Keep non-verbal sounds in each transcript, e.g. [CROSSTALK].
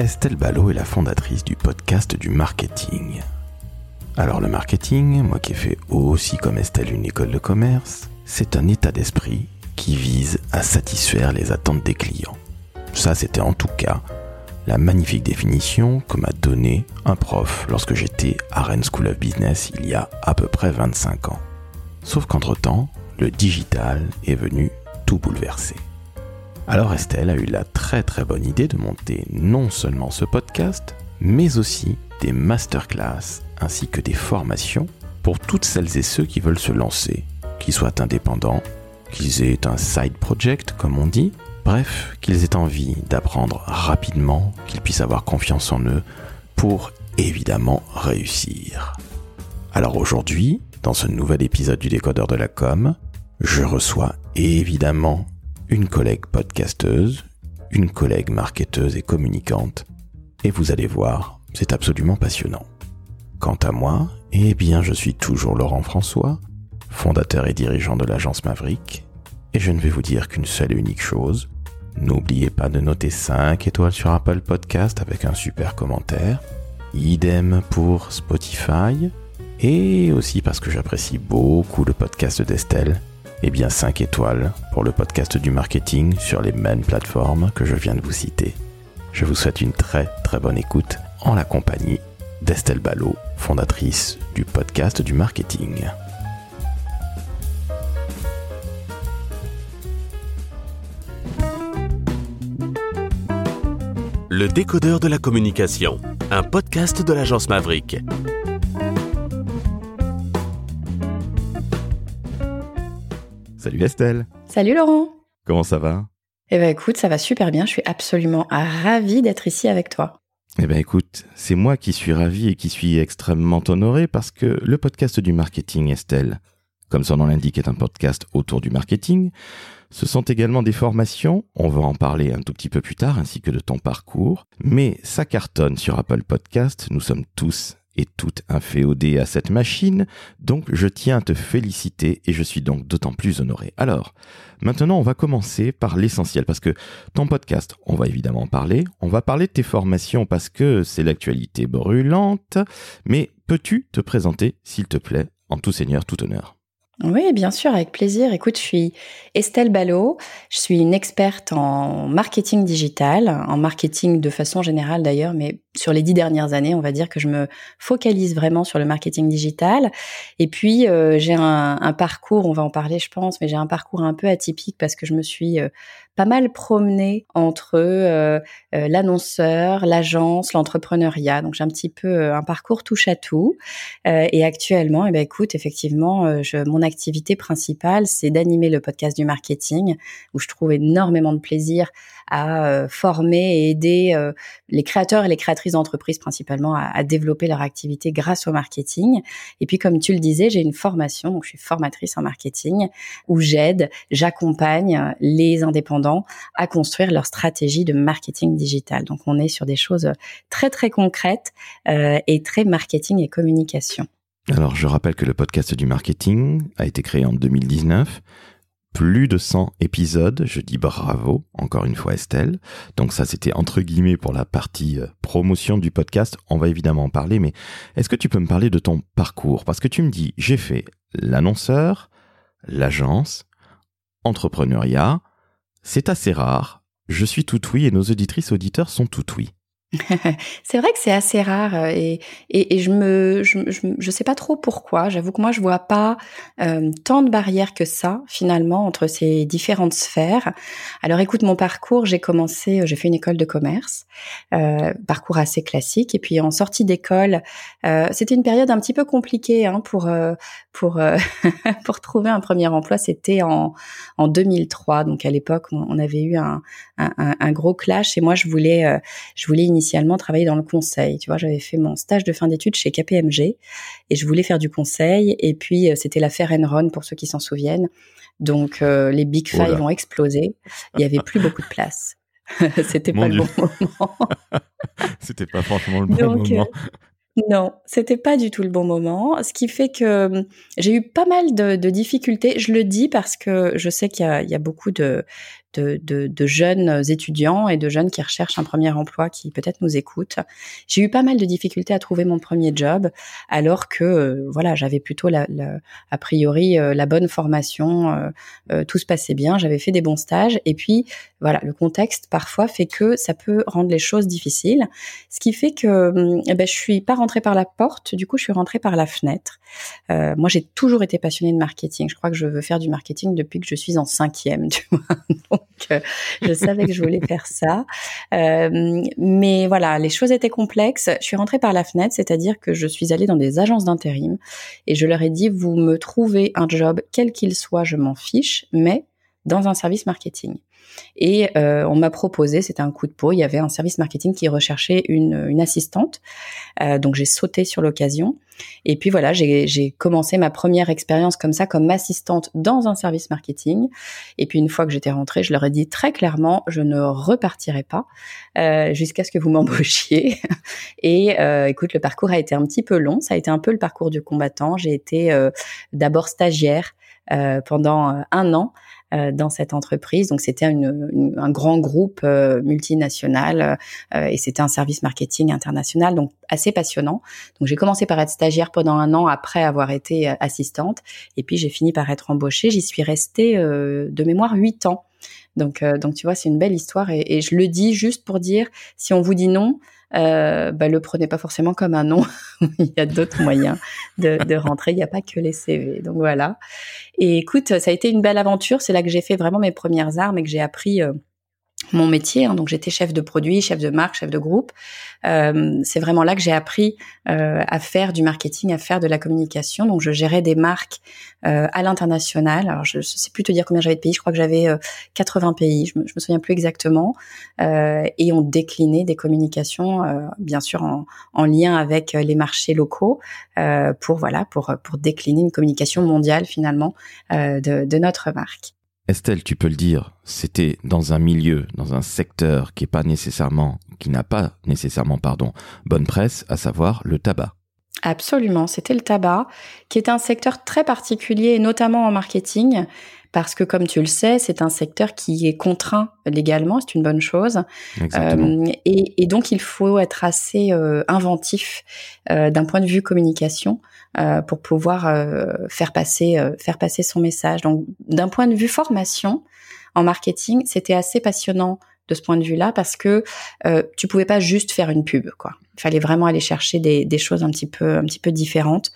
Estelle Ballot est la fondatrice du podcast du marketing. Alors le marketing, moi qui ai fait aussi comme Estelle une école de commerce, c'est un état d'esprit qui vise à satisfaire les attentes des clients. Ça, c'était en tout cas la magnifique définition que m'a donnée un prof lorsque j'étais à Rennes School of Business il y a à peu près 25 ans. Sauf qu'entre-temps, le digital est venu tout bouleverser. Alors Estelle a eu la très très bonne idée de monter non seulement ce podcast, mais aussi des masterclass ainsi que des formations pour toutes celles et ceux qui veulent se lancer, qu'ils soient indépendants, qu'ils aient un side project comme on dit, bref, qu'ils aient envie d'apprendre rapidement, qu'ils puissent avoir confiance en eux pour évidemment réussir. Alors aujourd'hui, dans ce nouvel épisode du décodeur de la com, je reçois évidemment une collègue podcasteuse, une collègue marketeuse et communicante, et vous allez voir, c'est absolument passionnant. Quant à moi, eh bien je suis toujours Laurent François, fondateur et dirigeant de l'agence Maverick, et je ne vais vous dire qu'une seule et unique chose, n'oubliez pas de noter 5 étoiles sur Apple Podcast avec un super commentaire, idem pour Spotify, et aussi parce que j'apprécie beaucoup le podcast d'Estelle, eh bien 5 étoiles pour le podcast du marketing sur les mêmes plateformes que je viens de vous citer. Je vous souhaite une très très bonne écoute en la compagnie d'Estelle Ballot, fondatrice du podcast du marketing. Le décodeur de la communication, un podcast de l'agence Maverick. Salut Estelle. Salut Laurent. Comment ça va? Eh ben écoute, ça va super bien. Je suis absolument ravie d'être ici avec toi. Eh ben écoute, c'est moi qui suis ravi et qui suis extrêmement honoré parce que le podcast du marketing Estelle, comme son nom l'indique, est un podcast autour du marketing. Ce sont également des formations, on va en parler un tout petit peu plus tard, ainsi que de ton parcours. Mais ça cartonne sur Apple Podcast, nous sommes tous et toute inféodée à cette machine, donc je tiens à te féliciter et je suis donc d'autant plus honoré. Alors, maintenant on va commencer par l'essentiel, parce que ton podcast, on va évidemment en parler, on va parler de tes formations parce que c'est l'actualité brûlante, mais peux-tu te présenter, s'il te plaît, en tout seigneur, tout honneur? Oui, bien sûr, avec plaisir. Écoute, je suis Estelle Ballot, je suis une experte en marketing digital, en marketing de façon générale d'ailleurs, mais sur les dix dernières années, on va dire que je me focalise vraiment sur le marketing digital. Et puis, euh, j'ai un, parcours, on va en parler je pense, mais j'ai un parcours un peu atypique parce que je me suis euh, pas mal promené entre euh, euh, l'annonceur, l'agence, l'entrepreneuriat. Donc j'ai un petit peu euh, un parcours touche à tout. et actuellement, eh ben écoute, effectivement, mon activité principale, c'est d'animer le podcast du marketing, où je trouve énormément de plaisir à former et aider les créateurs et les créatrices d'entreprises principalement à, à, développer leur activité grâce au marketing. Et puis comme tu le disais, j'ai une formation, donc je suis formatrice en marketing, où j'aide, j'accompagne les indépendants à construire leur stratégie de marketing digital. Donc on est sur des choses très très concrètes euh, et très marketing et communication. Alors je rappelle que le podcast du marketing a été créé en 2019 plus de 100 épisodes. Je dis bravo, encore une fois Estelle. Donc ça, c'était entre guillemets pour la partie euh, promotion du podcast. On va évidemment en parler, mais est-ce que tu peux me parler de ton parcours? Parce que tu me dis, j'ai fait l'annonceur, l'agence, entrepreneuriat, c'est assez rare. Je suis tout oui et nos auditrices auditeurs sont tout oui. [LAUGHS] c'est vrai que c'est assez rare euh, et, et, je me je, je, sais pas trop pourquoi. J'avoue que moi je vois pas euh, tant de barrières que ça finalement entre ces différentes sphères. Alors écoute mon parcours, j'ai commencé, euh, j'ai fait une école de commerce, euh, parcours assez classique et puis en sortie d'école, euh, c'était une période un petit peu compliquée hein, pour pour [LAUGHS] pour trouver un premier emploi. C'était en en 2003 donc à l'époque on, on, avait eu un, un, un, gros clash et moi je voulais je voulais initialement travailler dans le conseil. Tu vois, j'avais fait mon stage de fin d'études chez KPMG et je voulais faire du conseil. Et puis, euh, c'était l'affaire Enron pour ceux qui s'en souviennent. Donc, euh, les Big Five ont explosé. Il y avait plus beaucoup de place. [LAUGHS] c'était pas le bon moment. [LAUGHS] c'était pas franchement le bon moment. Euh, non, c'était pas du tout le bon moment. Ce qui fait que j'ai eu pas mal de, difficultés. Je le dis parce que je sais qu'il y, a beaucoup de, de, de, de, jeunes étudiants et de jeunes qui recherchent un premier emploi qui peut-être nous écoutent. J'ai eu pas mal de difficultés à trouver mon premier job, alors que euh, voilà, j'avais plutôt la, a priori euh, la bonne formation, euh, tout se passait bien, j'avais fait des bons stages, et puis voilà, le contexte parfois fait que ça peut rendre les choses difficiles, ce qui fait que ben, je suis pas rentrée par la porte, du coup je suis rentrée par la fenêtre. moi j'ai toujours été passionnée de marketing, je crois que je veux faire du marketing depuis que je suis en cinquième, [LAUGHS] tu vois. Donc, euh, je savais que je voulais faire ça. Euh, mais voilà, les choses étaient complexes. Je suis rentrée par la fenêtre, c'est-à-dire que je suis allée dans des agences d'intérim et je leur ai dit, vous me trouvez un job, quel qu'il soit, je m'en fiche, mais dans un service marketing. Et euh, on m'a proposé, c'était un coup de peau, il y avait un service marketing qui recherchait une, assistante. Euh, donc j'ai sauté sur l'occasion. Et puis voilà, j'ai commencé ma première expérience comme ça, comme assistante dans un service marketing. Et puis une fois que j'étais rentrée, je leur ai dit très clairement, je ne repartirai pas euh, jusqu'à ce que vous [LAUGHS] m'embauchiez. Et écoute, le parcours a été un petit peu long. Ça a été un peu le parcours du combattant. J'ai été d'abord stagiaire pendant un an. Euh, dans cette entreprise. Donc c'était un grand groupe euh, multinational euh, et c'était un service marketing international, donc assez passionnant. Donc j'ai commencé par être stagiaire pendant un an après avoir été assistante et puis j'ai fini par être embauchée. J'y suis restée de mémoire huit ans. Donc, donc tu vois, c'est une belle histoire et, et, je le dis juste pour dire, si on vous dit non, euh, bah, le prenez pas forcément comme un nom. [LAUGHS] il y a d'autres moyens de, de rentrer. Il n'y a pas que les CV. Donc voilà. Et écoute, ça a été une belle aventure. C'est là que j'ai fait vraiment mes premières armes et que j'ai appris euh, mon métier. Hein. donc j'étais chef de produit, chef de marque, chef de groupe. Euh, c'est vraiment là que j'ai appris euh, à faire du marketing, à faire de la communication. Donc je gérais des marques euh, à l'international. Alors je, ne sais plus te dire combien j'avais de pays. Je crois que j'avais 80 pays. Je me, me souviens plus exactement. et on déclinait des communications, bien sûr en, en, lien avec les marchés locaux, pour voilà pour pour décliner une communication mondiale finalement de, de notre marque. Estelle, tu peux le dire, c'était dans un milieu, dans un secteur qui n'a pas nécessairement, pardon, bonne presse, à savoir le tabac. Absolument, c'était le tabac, qui est un secteur très particulier, notamment en marketing, parce que comme tu le sais, c'est un secteur qui est contraint légalement, c'est une bonne chose. Euh, et, donc il faut être assez euh, inventif euh, d'un point de vue communication pour pouvoir faire passer faire passer son message. Donc d'un point de vue formation en marketing, c'était assez passionnant de ce point de vue-là parce que euh, tu pouvais pas juste faire une pub quoi. Il fallait vraiment aller chercher des, des choses un petit peu un petit peu différentes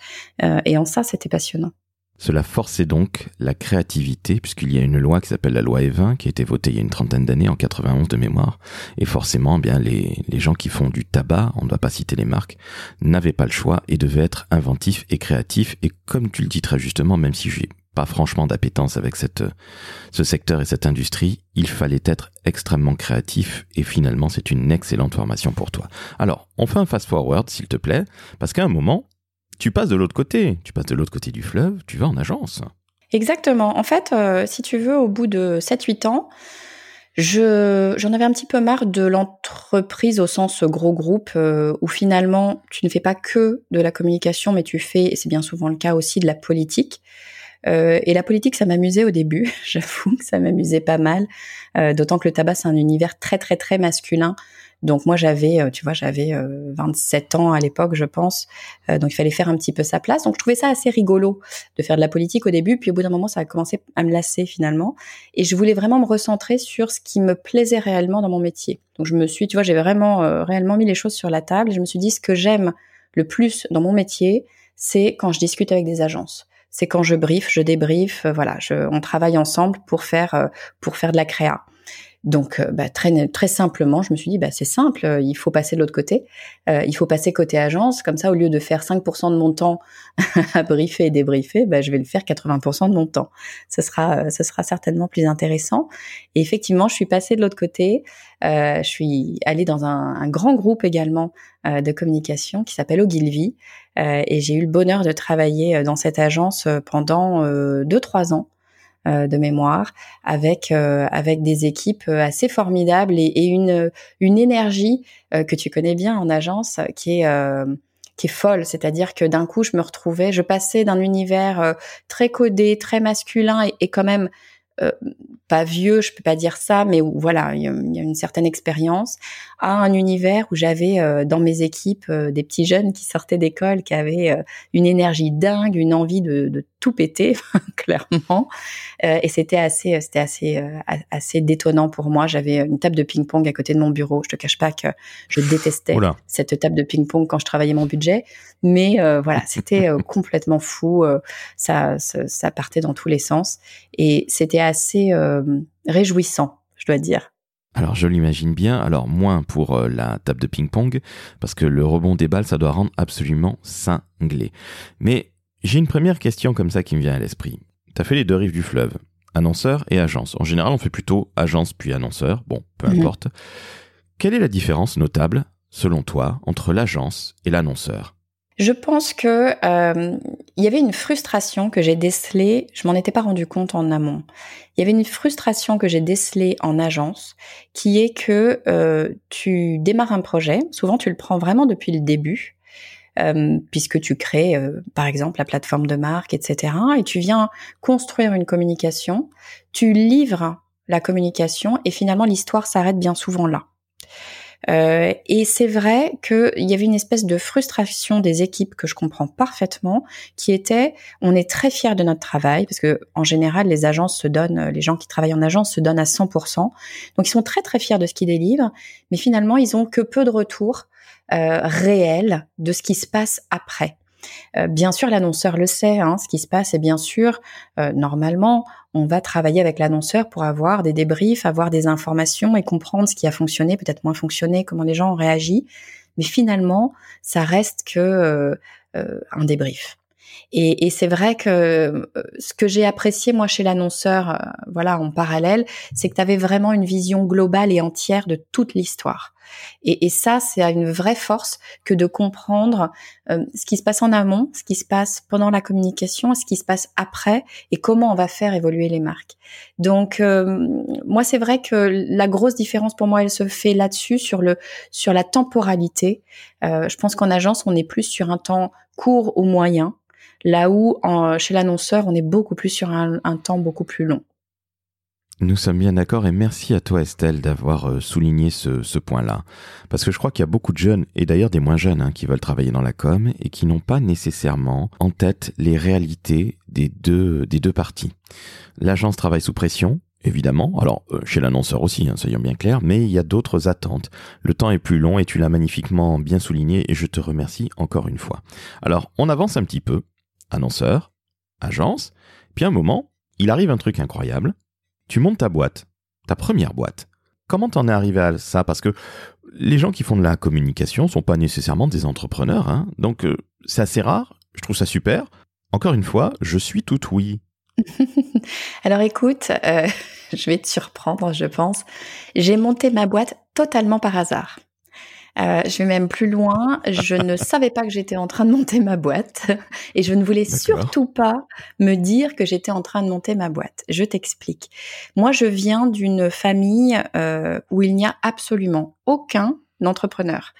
et en ça c'était passionnant. Cela forçait donc la créativité, puisqu'il y a une loi qui s'appelle la loi E20, qui a été votée il y a une trentaine d'années, en 91 de mémoire, et forcément, eh bien les, gens qui font du tabac, on ne doit pas citer les marques, n'avaient pas le choix et devaient être inventifs et créatifs, et comme tu le dis très justement, même si j'ai pas franchement d'appétence avec cette, ce secteur et cette industrie, il fallait être extrêmement créatif et finalement c'est une excellente formation pour toi. Alors, on fait un fast forward s'il te plaît, parce qu'à un moment, tu passes de l'autre côté, tu passes de l'autre côté du fleuve, tu vas en agence. Exactement. En fait, euh, si tu veux, au bout de 7-8 ans, je j'en avais un petit peu marre de l'entreprise au sens gros groupe euh, où finalement tu ne fais pas que de la communication, mais tu fais, et c'est bien souvent le cas aussi, de la politique. Euh, et la politique, ça m'amusait au début. [LAUGHS] J'avoue que ça m'amusait pas mal, d'autant que le tabac c'est un univers très très très masculin donc moi j'avais, euh, tu vois, j'avais 27 euh, ans à l'époque, je pense. Euh, donc il fallait faire un petit peu sa place. Donc je trouvais ça assez rigolo de faire de la politique au début, puis au bout d'un moment ça a commencé à me lasser finalement. Et je voulais vraiment me recentrer sur ce qui me plaisait réellement dans mon métier. Donc je me suis, tu vois, j'ai vraiment réellement mis les choses sur la table. je me suis dit ce que j'aime le plus dans mon métier, c'est quand je discute avec des agences c'est quand je brief, je débrief, voilà, je, on travaille ensemble pour faire pour faire de la créa. Donc, euh, bah, très, très simplement, je me suis dit, bah, c'est simple, euh, il faut passer de l'autre côté. Euh, il faut passer côté agence. Comme ça, au lieu de faire 5% de mon temps [LAUGHS] à briefer et débriefer, bah, je vais le faire 80% de mon temps. Ce sera, ce sera certainement plus intéressant. Et effectivement, je suis passée de l'autre côté. je suis allée dans un, un grand groupe également de communication qui s'appelle Ogilvy. et j'ai eu le bonheur de travailler dans cette agence pendant 2-3 ans. Euh, de mémoire, avec euh, avec des équipes euh, assez formidables et, une une énergie que tu connais bien en agence qui est qui est folle, c'est-à-dire que d'un coup je me retrouvais, je passais d'un univers très codé, très masculin et, et quand même pas vieux, je peux pas dire ça, mais où, voilà, il y, a, une certaine expérience, à un univers où j'avais euh, dans mes équipes euh, des petits jeunes qui sortaient d'école, qui avaient euh, une énergie dingue, une envie de, de tout péter, [LAUGHS] clairement, et c'était assez, c'était assez, assez détonnant pour moi. J'avais une table de ping-pong à côté de mon bureau. Je te cache pas que je détestais cette table de ping-pong quand je travaillais mon budget, mais voilà, c'était [LAUGHS] complètement fou. Ça, ça, ça, partait dans tous les sens, et c'était assez euh, réjouissant, je dois dire. Alors je l'imagine bien, alors moins pour euh, la table de ping-pong, parce que le rebond des balles, ça doit rendre absolument cinglé. Mais j'ai une première question comme ça qui me vient à l'esprit. T'as fait les deux rives du fleuve, annonceur et agence. En général, on fait plutôt agence puis annonceur, bon, peu mhm. importe. Quelle est la différence notable, selon toi, entre l'agence et l'annonceur? Je pense que euh, il y avait une frustration que j'ai décelée. Je m'en étais pas rendu compte en amont. Il y avait une frustration que j'ai décelée en agence, qui est que euh, tu démarres un projet. Souvent, tu le prends vraiment depuis le début, euh, puisque tu crées, euh, par exemple, la plateforme de marque, etc. Et tu viens construire une communication. Tu livres la communication, et finalement, l'histoire s'arrête bien souvent là. Euh, et c'est vrai qu'il y avait une espèce de frustration des équipes que je comprends parfaitement, qui était on est très fiers de notre travail parce que en général les agences se donnent, les gens qui travaillent en agence se donnent à 100%, donc ils sont très très fiers de ce qu'ils délivrent, mais finalement ils ont que peu de retours euh, réels de ce qui se passe après. Euh, bien sûr, l'annonceur le sait, hein, ce qui se passe, et bien sûr, euh, normalement, on va travailler avec l'annonceur pour avoir des débriefs, avoir des informations et comprendre ce qui a fonctionné, peut-être moins fonctionné, comment les gens ont réagi. Mais finalement, ça reste que euh, un débrief. Et, c'est vrai que ce que j'ai apprécié moi chez l'annonceur, voilà, en parallèle, c'est que tu avais vraiment une vision globale et entière de toute l'histoire. Et, et ça, c'est une vraie force que de comprendre euh, ce qui se passe en amont, ce qui se passe pendant la communication, ce qui se passe après, et comment on va faire évoluer les marques. Donc, euh, moi, c'est vrai que la grosse différence pour moi, elle se fait là-dessus sur le sur la temporalité. Euh, je pense qu'en agence, on est plus sur un temps court ou moyen, là où chez l'annonceur, on est beaucoup plus sur un, un temps beaucoup plus long. Nous sommes bien d'accord et merci à toi Estelle d'avoir euh, souligné ce, point-là. Parce que je crois qu'il y a beaucoup de jeunes, et d'ailleurs des moins jeunes, hein, qui veulent travailler dans la com et qui n'ont pas nécessairement en tête les réalités des deux, des deux parties. L'agence travaille sous pression, évidemment, alors euh, chez l'annonceur aussi, hein, soyons bien clairs, mais il y a d'autres attentes. Le temps est plus long et tu l'as magnifiquement bien souligné et je te remercie encore une fois. Alors on avance un petit peu, annonceur, agence, puis un moment, il arrive un truc incroyable tu montes ta boîte, ta première boîte. Comment t'en es arrivé à ça? Parce que les gens qui font de la communication sont pas nécessairement des entrepreneurs, hein. donc euh, c'est assez rare. Je trouve ça super. Encore une fois, je suis tout oui. [LAUGHS] Alors écoute, euh, [LAUGHS] je vais te surprendre, je pense. J'ai monté ma boîte totalement par hasard. Euh, je vais même plus loin. Je ne [LAUGHS] savais pas que j'étais en train de monter ma boîte et je ne voulais surtout pas me dire que j'étais en train de monter ma boîte. Je t'explique. Moi, je viens d'une famille euh, où il n'y a absolument aucun entrepreneur.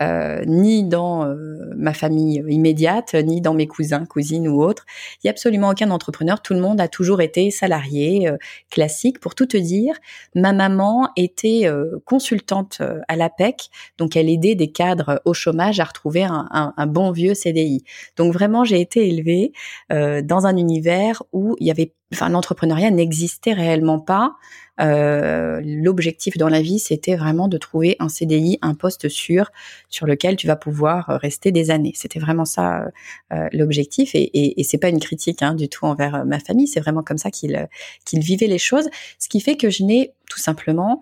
Euh, ni dans euh, ma famille immédiate, ni dans mes cousins, cousines ou autres. Il y a absolument aucun entrepreneur. Tout le monde a toujours été salarié, euh, classique. Pour tout te dire, ma maman était consultante à l'APEC, donc elle aidait des cadres au chômage à retrouver un, un bon vieux CDI. Donc vraiment, j'ai été élevée dans un univers où il y avait enfin l'entrepreneuriat n'existait réellement pas. Euh, l'objectif dans la vie, c'était vraiment de trouver un CDI, un poste sûr sur lequel tu vas pouvoir rester des années. C'était vraiment ça euh, l'objectif, et, c'est pas une critique hein, du tout envers ma famille. C'est vraiment comme ça qu'ils vivaient les choses, ce qui fait que je n'ai tout simplement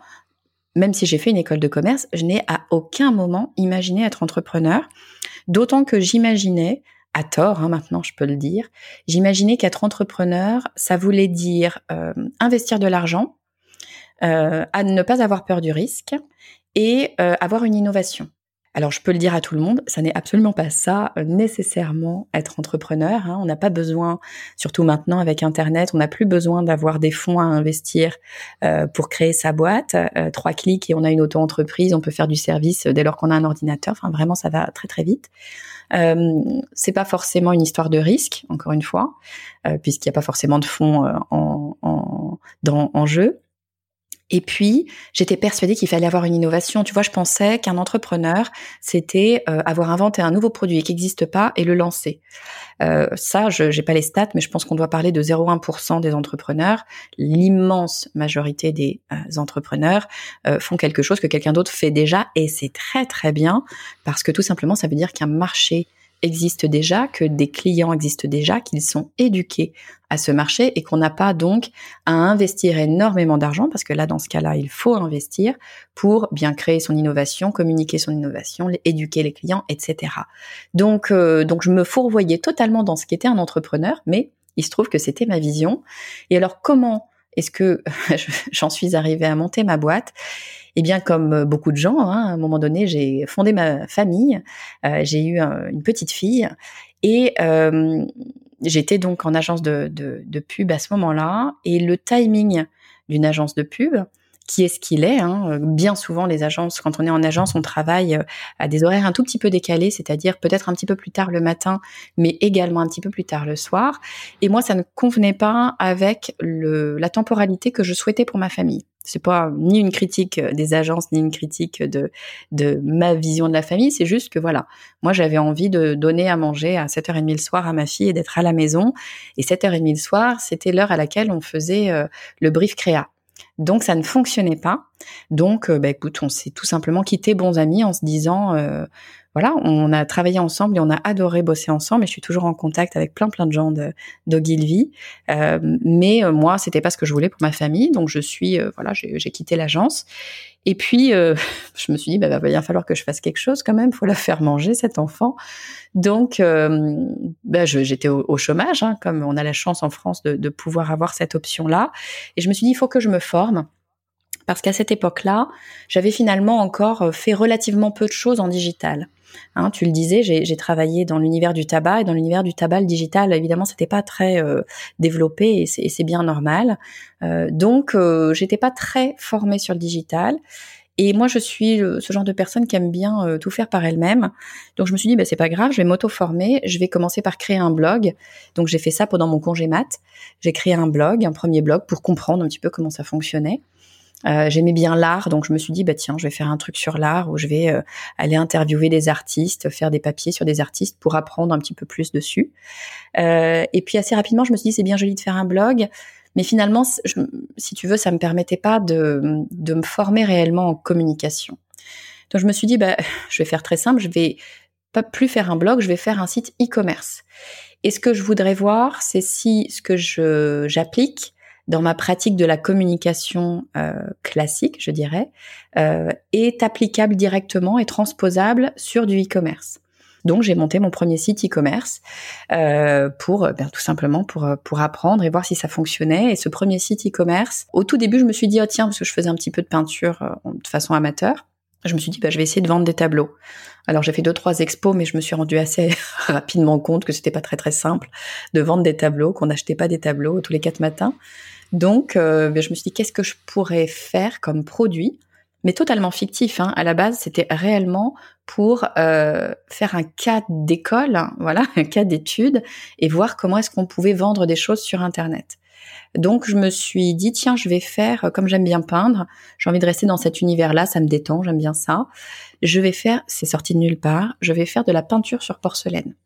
même si j'ai fait une école de commerce, je n'ai à aucun moment imaginé être entrepreneur, d'autant que j'imaginais à tort, hein, maintenant je peux le dire, j'imaginais qu'être entrepreneur, ça voulait dire euh, investir de l'argent, euh, à ne pas avoir peur du risque et euh, avoir une innovation. Alors je peux le dire à tout le monde, ça n'est absolument pas ça euh, nécessairement être entrepreneur. Hein. On n'a pas besoin, surtout maintenant avec Internet, on n'a plus besoin d'avoir des fonds à investir euh, pour créer sa boîte. Euh, trois clics et on a une auto-entreprise, on peut faire du service dès lors qu'on a un ordinateur. Enfin vraiment, ça va très très vite. C'est pas forcément une histoire de risque, encore une fois, puisqu'il n'y a pas forcément de fonds en jeu. Et puis, j'étais persuadée qu'il fallait avoir une innovation. Tu vois, je pensais qu'un entrepreneur, c'était euh, avoir inventé un nouveau produit qui n'existe pas et le lancer. Euh, ça, je n'ai pas les stats, mais je pense qu'on doit parler de 0,1% des entrepreneurs. L'immense majorité des euh, entrepreneurs font quelque chose que quelqu'un d'autre fait déjà, et c'est très très bien parce que tout simplement, ça veut dire qu'un marché existe déjà, que des clients existent déjà, qu'ils sont éduqués à ce marché et qu'on n'a pas donc à investir énormément d'argent, parce que là, dans ce cas-là, il faut investir pour bien créer son innovation, communiquer son innovation, éduquer les clients, etc. Donc, euh, donc je me fourvoyais totalement dans ce qu'était un entrepreneur, mais il se trouve que c'était ma vision. Et alors, comment est-ce que [LAUGHS] j'en suis arrivée à monter ma boîte? Eh bien, comme beaucoup de gens, hein, à un moment donné, j'ai fondé ma famille, euh, j'ai eu une petite fille et euh, j'étais donc en agence de, de, pub à ce moment-là. Et le timing d'une agence de pub, qui est ce qu'il est. Hein. Bien souvent, les agences, quand on est en agence, on travaille euh, à des horaires un tout petit peu décalés, c'est-à-dire peut-être un petit peu plus tard le matin, mais également un petit peu plus tard le soir. Et moi, ça ne convenait pas avec le, la temporalité que je souhaitais pour ma famille. C'est pas ni une critique des agences, ni une critique de, de ma vision de la famille. C'est juste que voilà, moi j'avais envie de donner à manger à 7h30 le soir à ma fille et d'être à la maison. Et 7h30 le soir, c'était l'heure à laquelle on faisait euh, le brief créa. Donc ça ne fonctionnait pas. Donc, euh, bah, écoute, on s'est tout simplement quitté bons amis en se disant, euh, voilà, on a travaillé ensemble et on a adoré bosser ensemble. Et je suis toujours en contact avec plein plein de gens de d'Ogilvy. Euh, mais euh, moi, c'était pas ce que je voulais pour ma famille, donc je suis, voilà, j'ai quitté l'agence. Et puis, [LAUGHS] je me suis dit, bah, va bien falloir que je fasse quelque chose quand même. Faut la faire manger cet enfant. Donc, bah, j'étais au, chômage, hein, comme on a la chance en France de, de pouvoir avoir cette option-là. Et je me suis dit, il faut que je me forme parce qu'à cette époque-là, j'avais finalement encore euh, fait relativement peu de choses en digital. Hein, tu le disais, j'ai travaillé dans l'univers du tabac et dans l'univers du tabac, le digital, évidemment, c'était pas très euh, développé et c'est bien normal. Euh, donc, euh, j'étais pas très formée sur le digital. Et moi, je suis ce genre de personne qui aime bien tout faire par elle-même. Donc, je me suis dit, bah, c'est pas grave, je vais m'auto-former. Je vais commencer par créer un blog. Donc, j'ai fait ça pendant mon congé mat. J'ai créé un blog, un premier blog pour comprendre un petit peu comment ça fonctionnait. Euh, j'aimais bien l'art, donc je me suis dit bah tiens, je vais faire un truc sur l'art où je vais euh, aller interviewer des artistes, faire des papiers sur des artistes pour apprendre un petit peu plus dessus. Euh, et puis assez rapidement, je me suis dit c'est bien joli de faire un blog, mais finalement, si tu veux, ça me permettait pas de, de me former réellement en communication. Donc je me suis dit bah [LAUGHS] je vais faire très simple, je vais pas plus faire un blog, je vais faire un site e-commerce. Et ce que je voudrais voir, c'est si ce que je j'applique dans ma pratique de la communication euh, classique, je dirais, euh, est applicable directement et transposable sur du e-commerce. Donc j'ai monté mon premier site e-commerce euh, pour ben, tout simplement pour pour apprendre et voir si ça fonctionnait. Et ce premier site e-commerce, au tout début, je me suis dit oh tiens parce que je faisais un petit peu de peinture de façon amateur, je me suis dit bah je vais essayer de vendre des tableaux. Alors j'ai fait deux trois expos, mais je me suis rendu assez [LAUGHS] rapidement compte que c'était pas très très simple de vendre des tableaux, qu'on n'achetait pas des tableaux tous les quatre matins. Donc, euh, ben, je me suis dit, qu'est-ce que je pourrais faire comme produit? Mais totalement fictif. Hein. À la base, c'était réellement pour euh, faire un cas d'école, hein, voilà, [LAUGHS] un cas d'étude, et voir comment est-ce qu'on pouvait vendre des choses sur Internet. Donc, je me suis dit, tiens, je vais faire, comme j'aime bien peindre, j'ai envie de rester dans cet univers-là, ça me détend, j'aime bien ça. Je vais faire, c'est sorti de nulle part, je vais faire de la peinture sur porcelaine.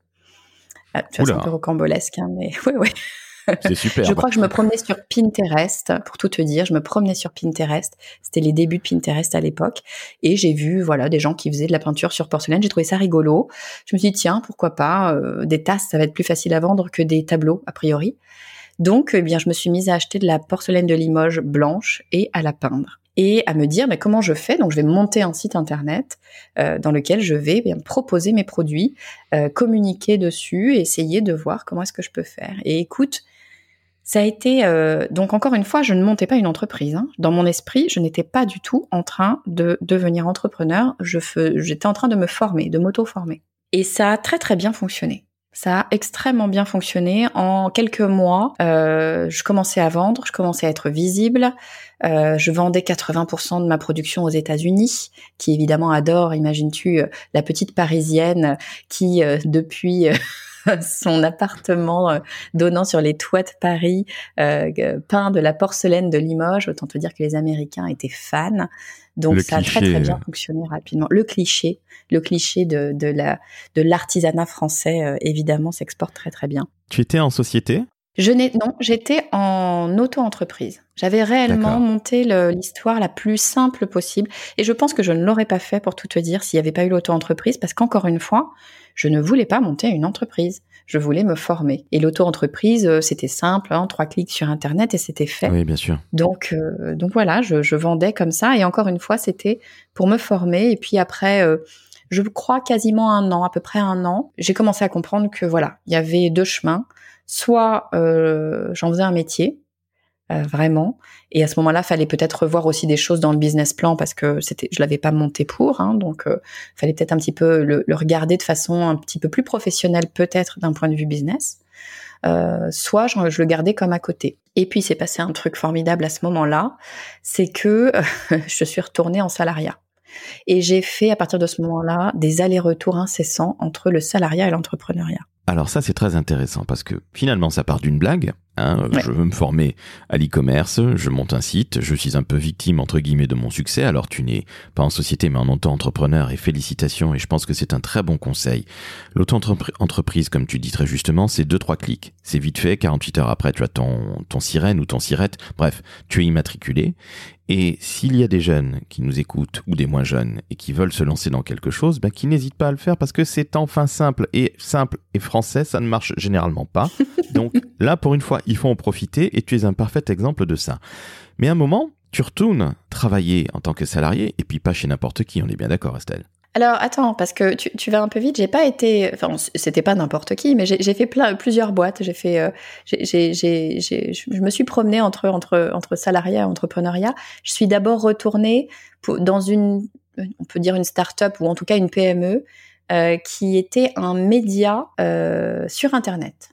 Ah, tu vois, c'est un peu rocambolesque, hein, mais [LAUGHS] ouais, ouais. C'est super. je crois que je me promenais sur Pinterest, pour tout te dire, je me promenais sur Pinterest. C'était les débuts de Pinterest à l'époque. Et j'ai vu, voilà, des gens qui faisaient de la peinture sur porcelaine. J'ai trouvé ça rigolo. Je me suis dit, tiens, pourquoi pas, euh, des tasses, ça va être plus facile à vendre que des tableaux, a priori. Donc, eh bien, je me suis mise à acheter de la porcelaine de Limoges blanche et à la peindre et à me dire mais comment je fais? Donc je vais monter un site internet euh, dans lequel je vais bien proposer mes produits euh, communiquer dessus essayer de voir comment est-ce que je peux faire et écoute Ça a été euh, donc encore une fois, je ne montais pas une entreprise. Hein. Dans mon esprit, je n'étais pas du tout en train de devenir entrepreneur. Je j'étais en train de me former, de m'auto-former. Et ça a très très bien fonctionné. Ça a extrêmement bien fonctionné. En quelques mois, euh, je commençais à vendre, je commençais à être visible. Euh, je vendais 80% de ma production aux États-Unis, qui évidemment adore, imagines-tu, euh, la petite parisienne qui, depuis [LAUGHS] son appartement euh, donnant sur les toits de Paris, euh, peint de la porcelaine de Limoges. Autant te dire que les Américains étaient fans. Donc ça a très très bien euh. fonctionné rapidement. Le cliché, le cliché de, de la de l'artisanat français évidemment s'exporte très très bien. Tu étais en société? Je n'ai non, j'étais en auto-entreprise. J'avais réellement monté l'histoire la plus simple possible et je pense que je ne l'aurais pas fait pour tout te dire s'il n'y avait pas eu l'auto-entreprise parce qu'encore une fois, je ne voulais pas monter une entreprise. Je voulais me former. Et l'auto-entreprise, euh, c'était simple, hein, trois clics sur Internet et c'était fait. Oui, bien sûr. Donc, euh, donc voilà, je, je, vendais comme ça. Et encore une fois, c'était pour me former. Et puis après, euh, je crois quasiment un an, à peu près un an, j'ai commencé à comprendre que voilà, il y avait deux chemins. Soit j'en faisais un métier, euh, vraiment. Et à ce moment-là, fallait peut-être revoir aussi des choses dans le business plan parce que c'était, je l'avais pas monté pour, hein, donc euh, fallait peut-être un petit peu le, regarder de façon un petit peu plus professionnelle, peut-être d'un point de vue business. Euh, soit je, je, le gardais comme à côté. Et puis c'est passé un truc formidable à ce moment-là, c'est que [LAUGHS] je suis retournée en salariat. Et j'ai fait à partir de ce moment-là des allers-retours incessants entre le salariat et l'entrepreneuriat. Alors ça c'est très intéressant parce que finalement ça part d'une blague. Hein, Je veux me former à l'e-commerce, je monte un site, je suis un peu victime entre guillemets de mon succès. Alors tu n'es pas en société mais en auto-entrepreneur et félicitations et je pense que c'est un très bon conseil. L'auto-entreprise comme tu dis très justement c'est deux trois clics. C'est vite fait, 48 heures après tu as ton, ton sirène ou ton sirette, bref tu es immatriculé et s'il y a des jeunes qui nous écoutent ou des moins jeunes et qui veulent se lancer dans quelque chose, bah, qui n'hésitent pas à le faire parce que c'est enfin simple et simple et français, ça ne marche généralement pas. [LAUGHS] Donc là, pour une fois, il faut en profiter et tu es un parfait exemple de ça. Mais à un moment, tu retournes travailler en tant que salarié et puis pas chez n'importe qui, on est bien d'accord Estelle. Alors attends, parce que tu, vas un peu vite. J'ai pas été, enfin c'était pas n'importe qui, mais j'ai fait plein, plusieurs boîtes. J'ai fait, euh, je me suis promenée entre entre entre salariat et entrepreneuriat. Je suis d'abord retournée dans une, on peut dire une start-up ou en tout cas une PME euh, qui était un média euh, sur Internet.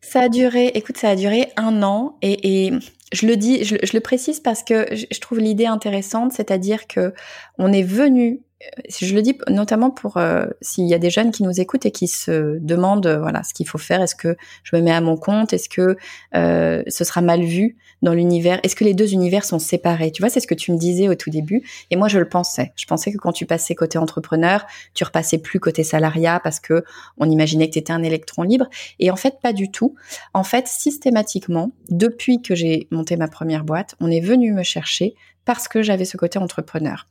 Ça a duré, écoute, ça a duré un an et, je le dis, je, je, le précise parce que je trouve l'idée intéressante, c'est-à-dire que on est venu je le dis notamment pour euh, s'il y a des jeunes qui nous écoutent et qui se demandent euh, voilà ce qu'il faut faire. Est-ce que je me mets à mon compte Est-ce que euh, ce sera mal vu dans l'univers Est-ce que les deux univers sont séparés? Tu vois, c'est ce que tu me disais au tout début. Et moi, je le pensais. Je pensais que quand tu passais côté entrepreneur, tu repassais plus côté salariat parce que on imaginait que tu étais un électron libre. Et en fait, pas du tout. En fait, systématiquement, depuis que j'ai monté ma première boîte, on est venu me chercher parce que j'avais ce côté entrepreneur.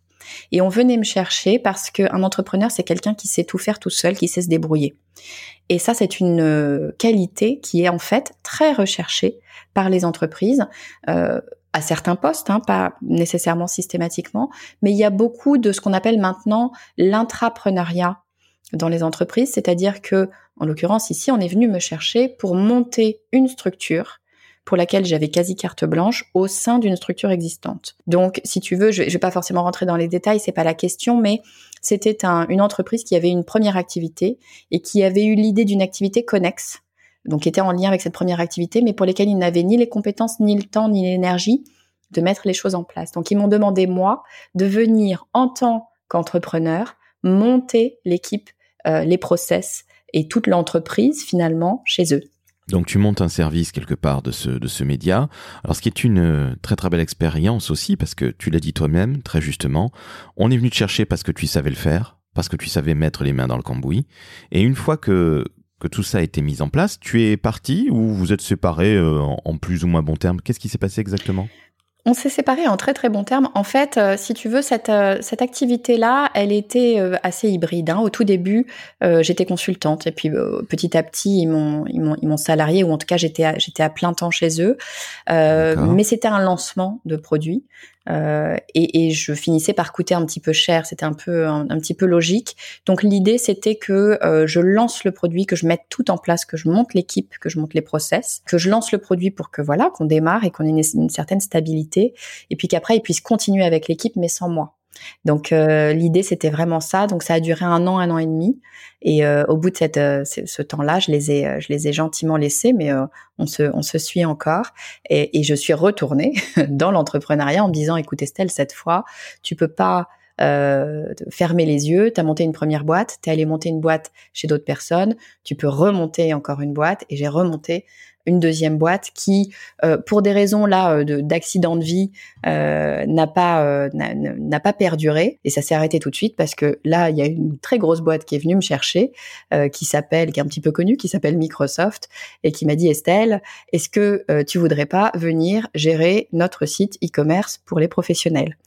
Et on venait me chercher parce qu'un entrepreneur, c'est quelqu'un qui sait tout faire tout seul, qui sait se débrouiller. Et ça, c'est une euh, qualité qui est en fait très recherchée par les entreprises. Euh, à certains postes, hein, pas nécessairement systématiquement, mais il y a beaucoup de ce qu'on appelle maintenant l'intrapreneuriat dans les entreprises, c'est-à-dire que, en l'occurrence ici, on est venu me chercher pour monter une structure pour laquelle j'avais quasi carte blanche au sein d'une structure existante. Donc, si tu veux, je, ne vais pas forcément rentrer dans les détails, c'est pas la question, mais c'était une entreprise qui avait une première activité et qui avait eu l'idée d'une activité connexe, donc qui était en lien avec cette première activité, mais pour lesquelles ils n'avaient ni les compétences, ni le temps, ni l'énergie de mettre les choses en place. Donc, ils m'ont demandé, moi, de venir en tant qu'entrepreneur monter l'équipe, euh, les process et toute l'entreprise finalement chez eux. Donc tu montes un service quelque part de ce, de ce média. Alors ce qui est une euh, très très belle expérience aussi, parce que tu l'as dit toi-même, très justement, on est venu te chercher parce que tu savais le faire, parce que tu savais mettre les mains dans le cambouis. Et une fois que, que tout ça a été mis en place, tu es parti ou vous êtes séparés euh, en plus ou moins bon terme? Qu'est-ce qui s'est passé exactement? On s'est séparés en très très bons termes. En fait, euh, si tu veux, cette, euh, cette activité-là, elle était euh, assez hybride. Hein. Au tout début, j'étais consultante et puis petit à petit, ils m'ont ils m'ont ils m'ont salarié ou en tout cas j'étais j'étais à plein temps chez eux. mais c'était un lancement de produit. Euh, et, et, je finissais par coûter un petit peu cher. C'était un peu un, petit peu logique. Donc l'idée c'était que euh, je lance le produit, que je mette tout en place, que je monte l'équipe, que je monte les process, que je lance le produit pour que voilà qu'on démarre et qu'on ait une, une, certaine stabilité, et puis qu'après ils puissent continuer avec l'équipe mais sans moi. Donc euh, l'idée c'était vraiment ça. Donc ça a duré un an, un an et demi. Et euh, au bout de cette, euh, ce temps-là, je les ai, je les ai gentiment laissés, mais on se, on se suit encore. Et, et je suis retournée [LAUGHS] dans l'entrepreneuriat en me disant, écoute Estelle, cette fois, tu peux pas fermer les yeux, tu as monté une première boîte, tu es allé monter une boîte chez d'autres personnes, tu peux remonter encore une boîte et j'ai remonté une deuxième boîte qui, euh, pour des raisons là euh, d'accident de, vie, euh, n'a pas n'a pas perduré. Et ça s'est arrêté tout de suite parce que là il y a une très grosse boîte qui est venue me chercher, qui s'appelle, qui est un petit peu connue, qui s'appelle Microsoft et qui m'a dit Estelle, est-ce que tu voudrais pas venir gérer notre site e-commerce pour les professionnels?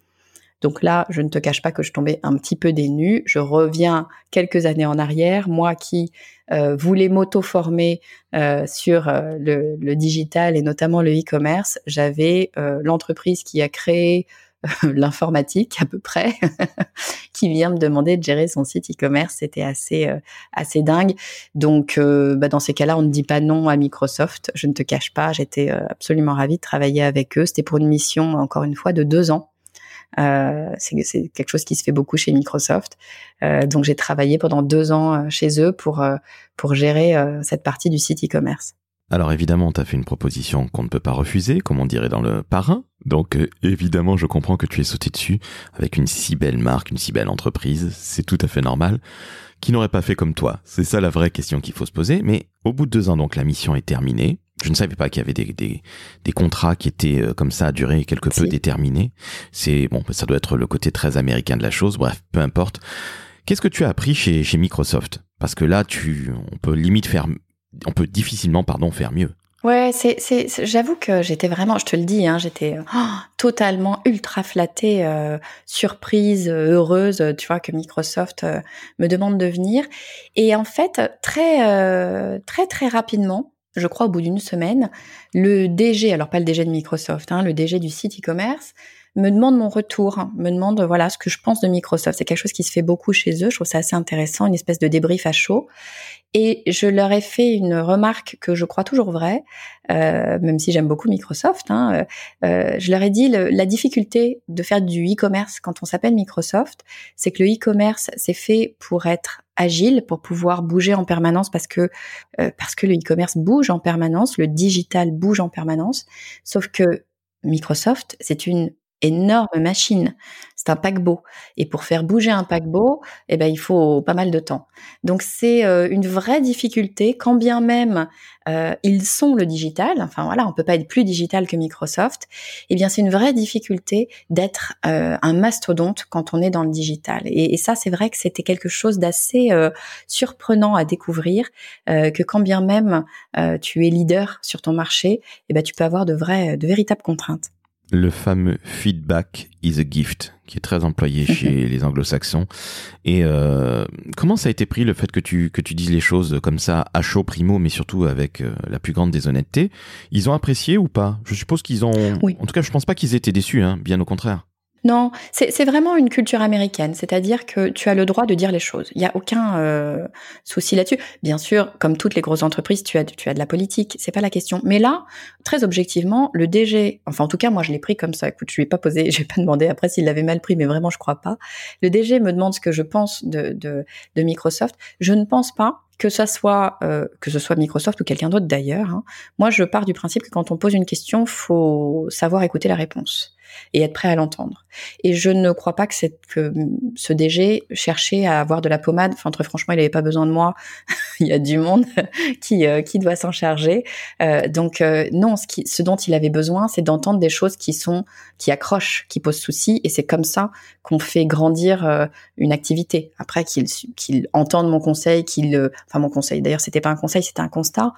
Donc là, je ne te cache pas que je tombais un petit peu dénue. Je reviens quelques années en arrière, moi qui euh, voulais m'auto-former euh, sur euh, le, digital et notamment le e-commerce, j'avais l'entreprise qui a créé [LAUGHS] l'informatique à peu près, [LAUGHS] qui vient me demander de gérer son site e-commerce. C'était assez assez dingue. Donc, bah, dans ces cas-là, on ne dit pas non à Microsoft. Je ne te cache pas, j'étais absolument ravie de travailler avec eux. C'était pour une mission, encore une fois, de deux ans. Euh, c'est quelque chose qui se fait beaucoup chez Microsoft. Euh, donc j'ai travaillé pendant deux ans euh, chez eux pour pour gérer cette partie du site e-commerce. Alors évidemment, tu as fait une proposition qu'on ne peut pas refuser, comme on dirait dans le parrain. Donc évidemment, je comprends que tu es sauté dessus avec une si belle marque, une si belle entreprise. C'est tout à fait normal. Qui n'aurait pas fait comme toi? C'est ça la vraie question qu'il faut se poser. Mais au bout de deux ans, donc la mission est terminée. Je ne savais pas qu'il y avait des, des, des, contrats qui étaient euh, comme ça à durée quelque peu déterminée. C'est bon, ça doit être le côté très américain de la chose. Bref, peu importe. Qu'est-ce que tu as appris chez, chez Microsoft? Parce que là, tu, on peut limite faire, on peut difficilement, pardon, faire mieux. Ouais, c'est, c'est, j'avoue que j'étais vraiment, je te le dis, hein, j'étais oh, totalement ultra flattée, euh, surprise, heureuse, tu vois, que Microsoft euh, me demande de venir. Et en fait, très, très, très rapidement, je crois au bout d'une semaine, le DG, alors pas le DG de Microsoft, hein, le DG du site e-commerce, me demande mon retour, me demande voilà ce que je pense de Microsoft. C'est quelque chose qui se fait beaucoup chez eux. Je trouve ça assez intéressant, une espèce de débrief à chaud. Et je leur ai fait une remarque que je crois toujours vraie, euh, même si j'aime beaucoup Microsoft. Hein, euh, euh je leur ai dit la difficulté de faire du e-commerce quand on s'appelle Microsoft, c'est que le e-commerce c'est fait pour être agile, pour pouvoir bouger en permanence parce que euh, parce que le e-commerce bouge en permanence, le digital bouge en permanence. Sauf que Microsoft, c'est une énorme machine. C'est un paquebot. Et pour faire bouger un paquebot, eh ben, il faut pas mal de temps. Donc, c'est euh, une vraie difficulté, quand bien même euh, ils sont le digital. Enfin, voilà, on peut pas être plus digital que Microsoft. Eh bien, c'est une vraie difficulté d'être euh, un mastodonte quand on est dans le digital. Et, ça, c'est vrai que c'était quelque chose d'assez surprenant à découvrir, que quand bien même tu es leader sur ton marché, eh ben, tu peux avoir de vraies, de véritables contraintes le fameux feedback is a gift qui est très employé [LAUGHS] chez les anglo-saxons. Et euh, comment ça a été pris le fait que tu que tu dises les choses comme ça à chaud primo, mais surtout avec euh, la plus grande déshonnêteté Ils ont apprécié ou pas? Je suppose qu'ils ont. Oui. En tout cas, je pense pas qu'ils étaient déçus, hein, bien au contraire. Non, c'est vraiment une culture américaine, c'est-à-dire que tu as le droit de dire les choses. Il n'y a aucun euh, souci là-dessus. Bien sûr, comme toutes les grosses entreprises, tu as, tu as de la politique, c'est pas la question. Mais là, très objectivement, le DG, enfin en tout cas moi je l'ai pris comme ça. Écoute, je lui ai pas posé, [LAUGHS] je vais pas demandé après s'il l'avait mal pris, mais vraiment je crois pas. Le DG me demande ce que je pense de, de, de Microsoft. Je ne pense pas que ça soit euh, que ce soit Microsoft ou quelqu'un d'autre d'ailleurs. Hein. Moi, je pars du principe que quand on pose une question, faut savoir écouter la réponse et être prêt à l'entendre. Et je ne crois pas que, ce DG cherchait à avoir de la pommade. Enfin, très franchement, il n'avait pas besoin de moi. [LAUGHS] il y a du monde [LAUGHS] qui, euh, qui doit s'en charger. Euh, donc euh, non, ce, qui, ce dont il avait besoin, c'est d'entendre des choses qui sont qui accrochent, qui posent souci. Et c'est comme ça qu'on fait grandir une activité. Après qu'il qu'il entende mon conseil, qu'il enfin mon conseil. D'ailleurs, c'était pas un conseil, c'était un constat.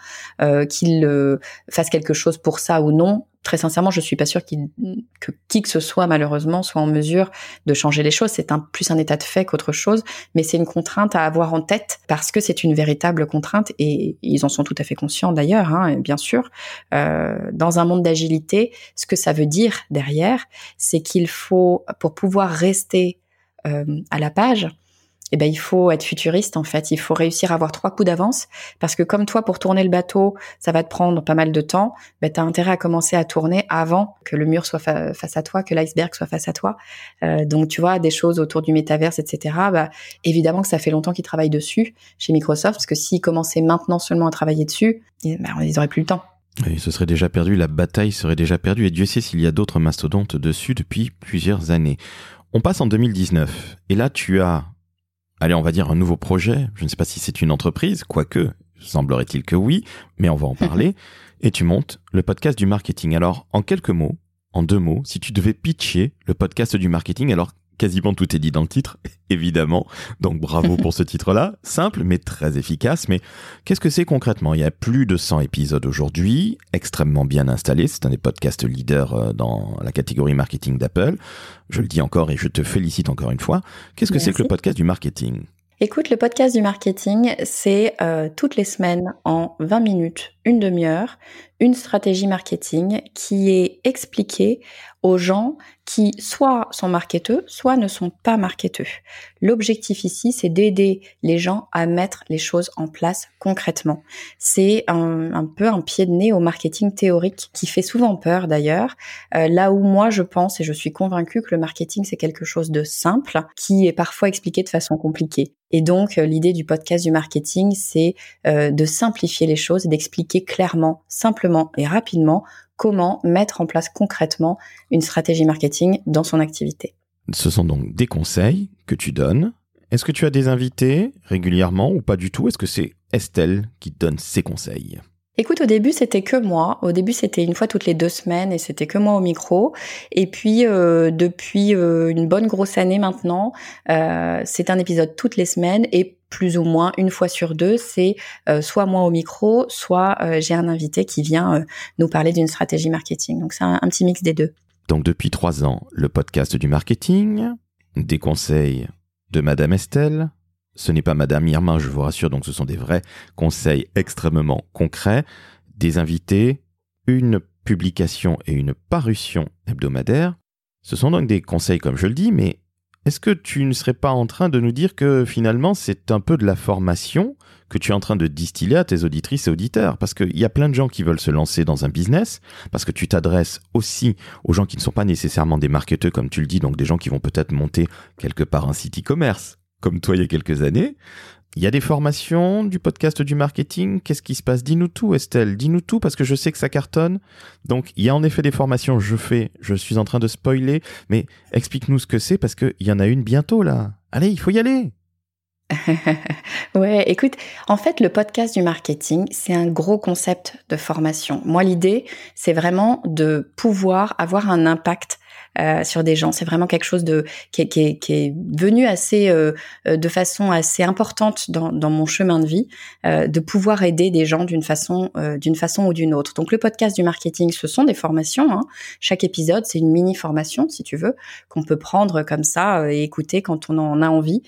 qu'il fasse quelque chose pour ça ou non très sincèrement, je suis pas sûre que qui que ce soit malheureusement soit en mesure de changer les choses. C'est un plus un état de fait qu'autre chose, mais c'est une contrainte à avoir en tête parce que c'est une véritable contrainte et ils en sont tout à fait conscients d'ailleurs, hein, bien sûr. Euh, dans un monde d'agilité, ce que ça veut dire derrière, c'est qu'il faut pour pouvoir rester euh, à la page, eh ben, il faut être futuriste en fait. Il faut réussir à avoir trois coups d'avance parce que comme toi, pour tourner le bateau, ça va te prendre pas mal de temps. Ben, tu as intérêt à commencer à tourner avant que le mur soit face à toi, que l'iceberg soit face à toi. Euh, donc tu vois, des choses autour du métaverse, etc. Bah, évidemment que ça fait longtemps qu'ils travaillent dessus chez Microsoft parce que s'ils commençaient maintenant seulement à travailler dessus, eh ben, ils n'auraient plus le temps. Oui, ce serait déjà perdu, la bataille serait déjà perdue et Dieu sait s'il y a d'autres mastodontes dessus depuis plusieurs années. On passe en 2019 et là tu as allez, on va dire un nouveau projet. Je ne sais pas si c'est une entreprise, quoique, semblerait-il que oui, mais on va en [LAUGHS] parler. et tu montes le podcast du marketing. Alors, en quelques mots, en deux mots, si tu devais pitcher le podcast du marketing, alors quasiment tout est dit dans le titre, [LAUGHS] évidemment. Donc bravo pour ce titre-là. Simple, mais très efficace. Mais qu'est-ce que c'est concrètement? Il y a plus de 100 épisodes aujourd'hui, extrêmement bien installés. C'est un des podcasts leaders euh, dans la catégorie marketing d'Apple. Je le dis encore et je te félicite encore une fois. Qu'est-ce que c'est que le podcast du marketing? Écoute, le podcast du marketing, c'est euh, toutes les semaines en 20 minutes, une demi-heure, une stratégie marketing qui est expliquée aux gens qui soit sont marketeux, soit ne sont pas marketeux. L'objectif ici, c'est d'aider les gens à mettre les choses en place concrètement. C'est un, peu un pied de nez au marketing théorique qui fait souvent peur d'ailleurs. Euh, là où moi je pense et je suis convaincue que le marketing c'est quelque chose de simple qui est parfois expliqué de façon compliquée. Et donc euh, l'idée du podcast du marketing, c'est euh, de simplifier les choses et d'expliquer clairement, simplement et rapidement comment mettre en place concrètement une stratégie marketing dans son activité. Ce sont donc des conseils que tu donnes. Est-ce que tu as des invités régulièrement ou pas du tout? Est-ce que c'est Estelle qui donne ses conseils? Écoute, au début, c'était que moi. Au début, c'était une fois toutes les deux semaines et c'était que moi au micro. Et puis, euh, depuis euh, une bonne grosse année maintenant, euh, c'est un épisode toutes les semaines et plus ou moins une fois sur deux, c'est soit moi au micro, soit j'ai un invité qui vient nous parler d'une stratégie marketing. Donc, c'est un, un petit mix des deux. Donc, depuis trois ans, le podcast du marketing, des conseils de Madame Estelle, ce n'est pas Madame Irma, je vous rassure, donc ce sont des vrais conseils extrêmement concrets, des invités, une publication et une parution hebdomadaire. Ce sont donc des conseils comme je le dis, mais est-ce que tu ne serais pas en train de nous dire que finalement c'est un peu de la formation que tu es en train de distiller à tes auditrices et auditeurs? Parce qu'il y a plein de gens qui veulent se lancer dans un business, parce que tu t'adresses aussi aux gens qui ne sont pas nécessairement des marketeurs comme tu le dis, donc des gens qui vont peut-être monter quelque part un site e-commerce comme toi il y a quelques années. Il y a des formations du podcast du marketing. Qu'est-ce qui se passe? Dis-nous tout, Estelle. Dis-nous tout parce que je sais que ça cartonne. Donc, il y a en effet des formations. Je fais, je suis en train de spoiler, mais explique-nous ce que c'est parce qu'il y en a une bientôt là. Allez, il faut y aller. [LAUGHS] ouais, écoute, en fait, le podcast du marketing, c'est un gros concept de formation. Moi, l'idée, c'est vraiment de pouvoir avoir un impact euh, sur des gens. C'est vraiment quelque chose de qui est, venu assez euh, euh, de façon assez importante dans, dans mon chemin de vie, de pouvoir aider des gens d'une façon d'une façon ou d'une autre. Donc le podcast du marketing, ce sont des formations. Hein. Chaque épisode, c'est une mini formation, si tu veux, qu'on peut prendre comme ça et écouter quand on en a envie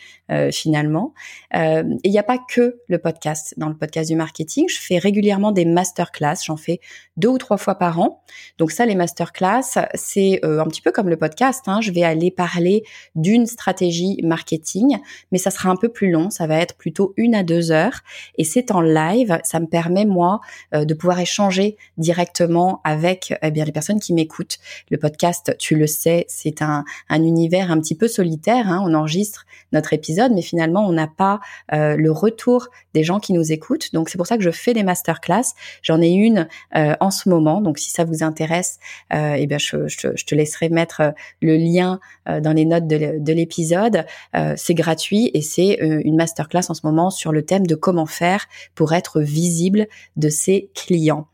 finalement. et il n'y a pas que le podcast. Dans le podcast du marketing, je fais régulièrement des masterclass. J'en fais deux ou trois fois par an. Donc ça, les masterclass, c'est un petit peu comme le podcast. Hein, je vais aller parler d'une stratégie marketing, mais ça sera un peu plus long. Ça va être plutôt une à deux heures, et c'est en live. Ça me permet moi euh, de pouvoir échanger directement avec eh bien les personnes qui m'écoutent. Le podcast, tu le sais, c'est un, un univers un petit peu solitaire. Hein. On enregistre notre épisode, mais finalement on n'a pas euh, le retour des gens qui nous écoutent. Donc c'est pour ça que je fais des masterclass. J'en ai une euh, en ce moment. Donc si ça vous intéresse, eh bien je, je, je te laisserai mettre euh, le lien euh, dans les notes de l'épisode. Euh, c'est gratuit et c'est une masterclass en ce moment sur le thème de comment faire pour être visible de ses clients.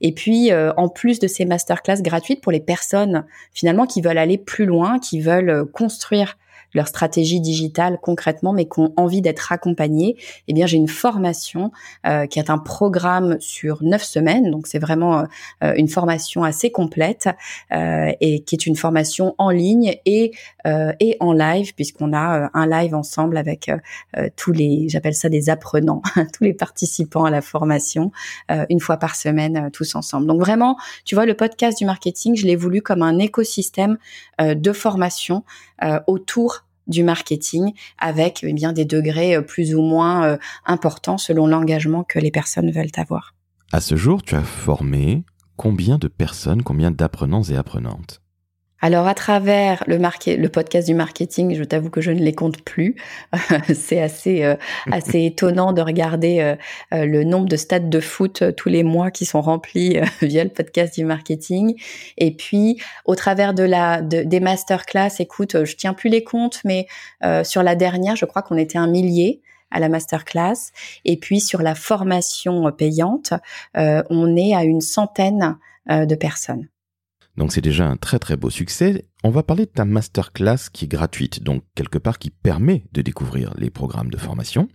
Et puis, en plus de ces masterclass gratuites pour les personnes finalement qui veulent aller plus loin, qui veulent construire leur stratégie digitale concrètement, mais qui ont envie d'être accompagnés, eh bien, j'ai une formation qui est un programme sur neuf semaines. Donc, c'est vraiment une formation assez complète et qui est une formation en ligne et et en live, puisqu'on a un live ensemble avec tous les, j'appelle ça des apprenants, [LAUGHS] tous les participants à la formation, une fois par semaine, tous ensemble. Donc vraiment, tu vois, le podcast du marketing, je l'ai voulu comme un écosystème euh, de formation euh, autour du marketing avec eh bien des degrés euh, plus ou moins importants selon l'engagement que les personnes veulent avoir. À ce jour, tu as formé combien de personnes, combien d'apprenants et apprenantes? Alors à travers le, le podcast du marketing, je t'avoue que je ne les compte plus. [LAUGHS] c'est assez euh, [LAUGHS] assez étonnant de regarder euh, euh, le nombre de stades de foot tous les mois qui sont remplis [LAUGHS] via le podcast du marketing. Et puis au travers de la de, des masterclass, écoute, je tiens plus les comptes, mais sur la dernière, je crois qu'on était un millier à la masterclass. Et puis sur la formation payante, on est à une centaine de personnes. Donc c'est déjà un très très beau succès. On va parler de ta masterclass qui est gratuite, donc quelque part qui permet de découvrir les programmes de formation.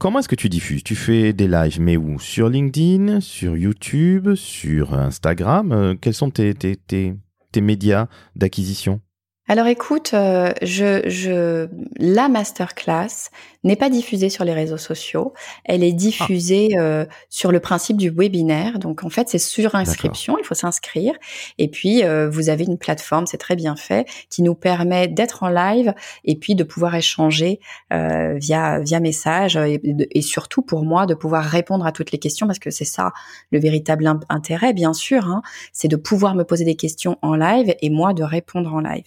Comment est-ce que tu diffuses? Tu fais des lives, mais où? Sur LinkedIn, sur YouTube, sur Instagram? Euh, Quels sont tes, tes, médias d'acquisition? Alors écoute, euh, je, je, la masterclass n'est pas diffusée sur les réseaux sociaux. Elle est diffusée ah. euh, sur le principe du webinaire. Donc en fait, c'est sur inscription. Il faut s'inscrire. Et puis euh, vous avez une plateforme, c'est très bien fait, qui nous permet d'être en live et puis de pouvoir échanger via via message et, surtout pour moi de pouvoir répondre à toutes les questions parce que c'est ça le véritable intérêt, bien sûr. Hein, c'est de pouvoir me poser des questions en live et moi de répondre en live.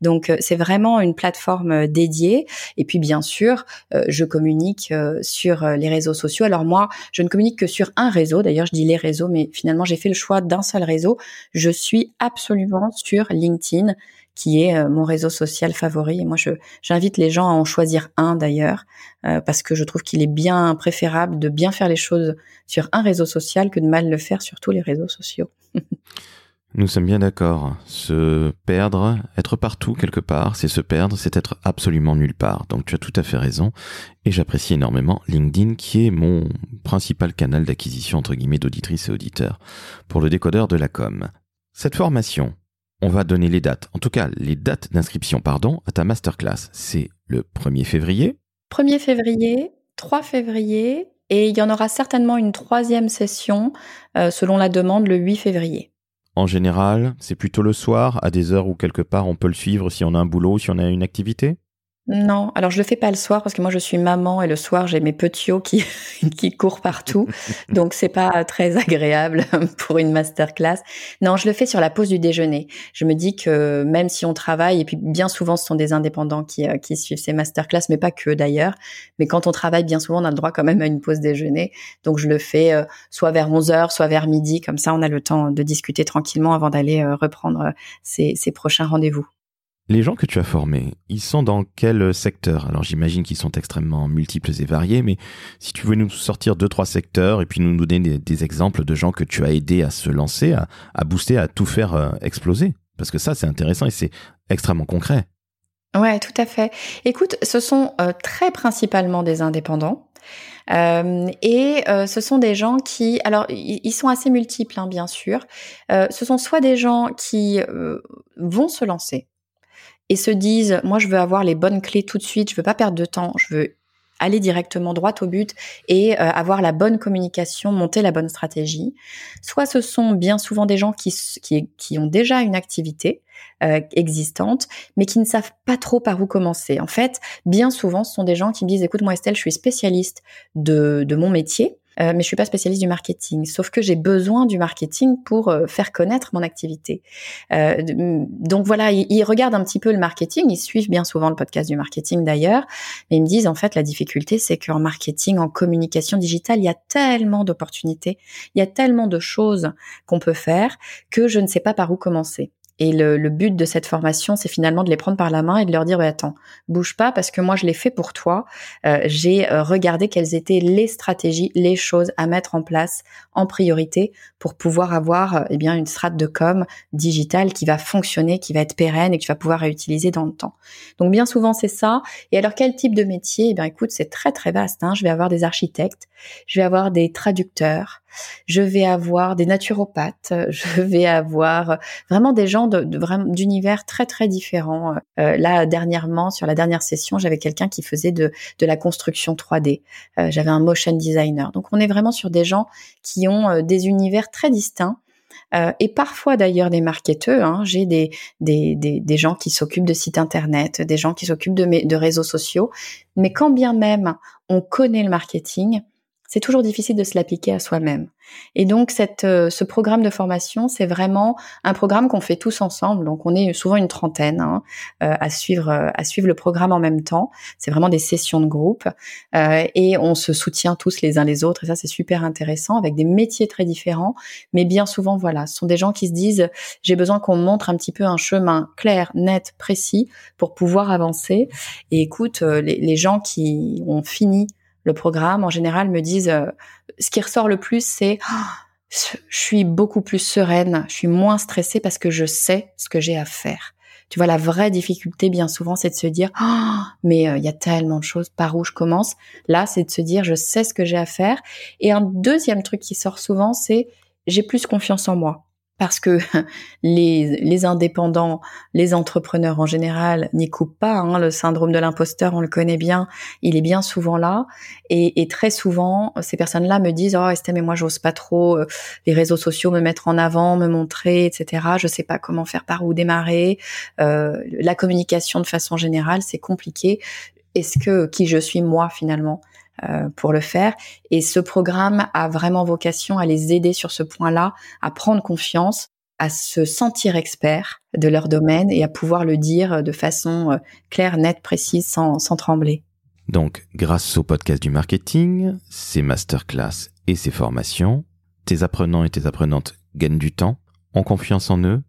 Donc euh, c'est vraiment une plateforme euh, dédiée. Et puis bien sûr, euh, je communique sur les réseaux sociaux. Alors moi, je ne communique que sur un réseau. D'ailleurs, je dis les réseaux, mais finalement j'ai fait le choix d'un seul réseau. Je suis absolument sur LinkedIn qui est mon réseau social favori. Et moi, je, j'invite les gens à en choisir un d'ailleurs, parce que je trouve qu'il est bien préférable de bien faire les choses sur un réseau social que de mal le faire sur tous les réseaux sociaux. [LAUGHS] Nous sommes bien d'accord. Se perdre, être partout quelque part, c'est se perdre, c'est être absolument nulle part. Donc tu as tout à fait raison. Et j'apprécie énormément LinkedIn qui est mon principal canal d'acquisition entre guillemets d'auditrices et auditeurs pour le décodeur de la com. Cette formation, on va donner les dates. En tout cas, les dates d'inscription, pardon, à ta masterclass. C'est le 1er février. 1er février, 3 février, et il y en aura certainement une troisième session euh, selon la demande le 8 février. En général, c'est plutôt le soir, à des heures où quelque part on peut le suivre si on a un boulot, si on a une activité non, alors je le fais pas le soir parce que moi je suis maman et le soir j'ai mes petits qui [LAUGHS] qui courent partout, [LAUGHS] donc c'est pas très agréable [LAUGHS] pour une masterclass. Non, je le fais sur la pause du déjeuner. Je me dis que même si on travaille et puis bien souvent ce sont des indépendants qui euh, qui suivent ces masterclass, mais pas que d'ailleurs. Mais quand on travaille, bien souvent on a le droit quand même à une pause déjeuner, donc je le fais euh, soit vers 11 h soit vers midi, comme ça on a le temps de discuter tranquillement avant d'aller euh, reprendre ces, ces prochains rendez-vous. Les gens que tu as formés, ils sont dans quel secteur? Alors j'imagine qu'ils sont extrêmement multiples et variés, mais si tu veux nous sortir deux, trois secteurs et puis nous donner des, exemples de gens que tu as aidés à se lancer, à, booster, à tout faire euh, exploser. Parce que ça, c'est intéressant et c'est extrêmement concret. Ouais, tout à fait. Écoute, ce sont euh, très principalement des indépendants. Euh, et ce sont des gens qui, alors ils sont assez multiples, hein, bien sûr. ce sont soit des gens qui vont se lancer, et se disent moi je veux avoir les bonnes clés tout de suite, je veux pas perdre de temps, je veux aller directement droit au but et euh, avoir la bonne communication, monter la bonne stratégie. Soit ce sont bien souvent des gens qui, qui, qui ont déjà une activité euh, existante, mais qui ne savent pas trop par où commencer. En fait, bien souvent, ce sont des gens qui me disent, écoute, moi Estelle, je suis spécialiste de, de mon métier, euh, mais je suis pas spécialiste du marketing. Sauf que j'ai besoin du marketing pour euh, faire connaître mon activité. Euh, donc voilà, ils, regardent un petit peu le marketing, ils suivent bien souvent le podcast du marketing d'ailleurs, mais ils me disent en fait la difficulté c'est qu'en marketing, en communication digitale, il y a tellement d'opportunités, il y a tellement de choses qu'on peut faire que je ne sais pas par où commencer. Et le, but de cette formation, c'est finalement de les prendre par la main et de leur dire, attends, bouge pas parce que moi je l'ai fait pour toi. Euh, j'ai euh, regardé quelles étaient les stratégies, les choses à mettre en place en priorité pour pouvoir avoir euh, eh bien une strate de com digitale qui va fonctionner, qui va être pérenne et que tu vas pouvoir réutiliser dans le temps. Donc bien souvent c'est ça. Et alors quel type de métier? Eh bien écoute, c'est très très vaste. Hein. Je vais avoir des architectes, je vais avoir des traducteurs, je vais avoir des naturopathes, [LAUGHS] je vais avoir vraiment des gens d'univers très très différents. Euh, là dernièrement, sur la dernière session, j'avais quelqu'un qui faisait de, de la construction 3D. Euh, j'avais un motion designer. Donc on est vraiment sur des gens qui ont euh, des univers très distincts. et parfois d'ailleurs des marketeurs. Hein. J'ai des, des, des, des, gens qui s'occupent de sites internet, des gens qui s'occupent de, de réseaux sociaux. Mais quand bien même on connaît le marketing, c'est toujours difficile de se l'appliquer à soi-même. Et donc cette, euh, ce programme de formation, c'est vraiment un programme qu'on fait tous ensemble. Donc on est souvent une trentaine hein, euh, à suivre euh, à suivre le programme en même temps. C'est vraiment des sessions de groupe et on se soutient tous les uns les autres. Et ça c'est super intéressant avec des métiers très différents, mais bien souvent voilà, ce sont des gens qui se disent j'ai besoin qu'on montre un petit peu un chemin clair, net, précis pour pouvoir avancer. Et écoute, les, les gens qui ont fini le programme, en général, me disent, euh, ce qui ressort le plus, c'est je suis beaucoup plus sereine, je suis moins stressée parce que je sais ce que j'ai à faire. Tu vois, la vraie difficulté, bien souvent, c'est de se dire, mais euh, il y a tellement de choses, par où je commence? Là, c'est de se dire, je sais ce que j'ai à faire. Et un deuxième truc qui sort souvent, c'est, j'ai plus confiance en moi parce que [LAUGHS] les, les, indépendants, les entrepreneurs en général n'y coupent pas. Hein. Le syndrome de l'imposteur, on le connaît bien, il est bien souvent là. Et, et très souvent, ces personnes-là me disent "Oh Estelle, mais moi j'ose pas trop euh, les réseaux sociaux me mettre en avant, me montrer, etc. Je sais pas comment faire, par où démarrer. Euh, la communication de façon générale, c'est compliqué. Est-ce que qui je suis moi finalement? Pour le faire. Et ce programme a vraiment vocation à les aider sur ce point-là, à prendre confiance, à se sentir expert de leur domaine et à pouvoir le dire de façon euh, claire, nette, précise, sans, sans trembler. Donc, grâce au podcast du marketing, ces masterclass et ces formations, tes apprenants et tes apprenantes gagnent du temps, ont confiance en eux,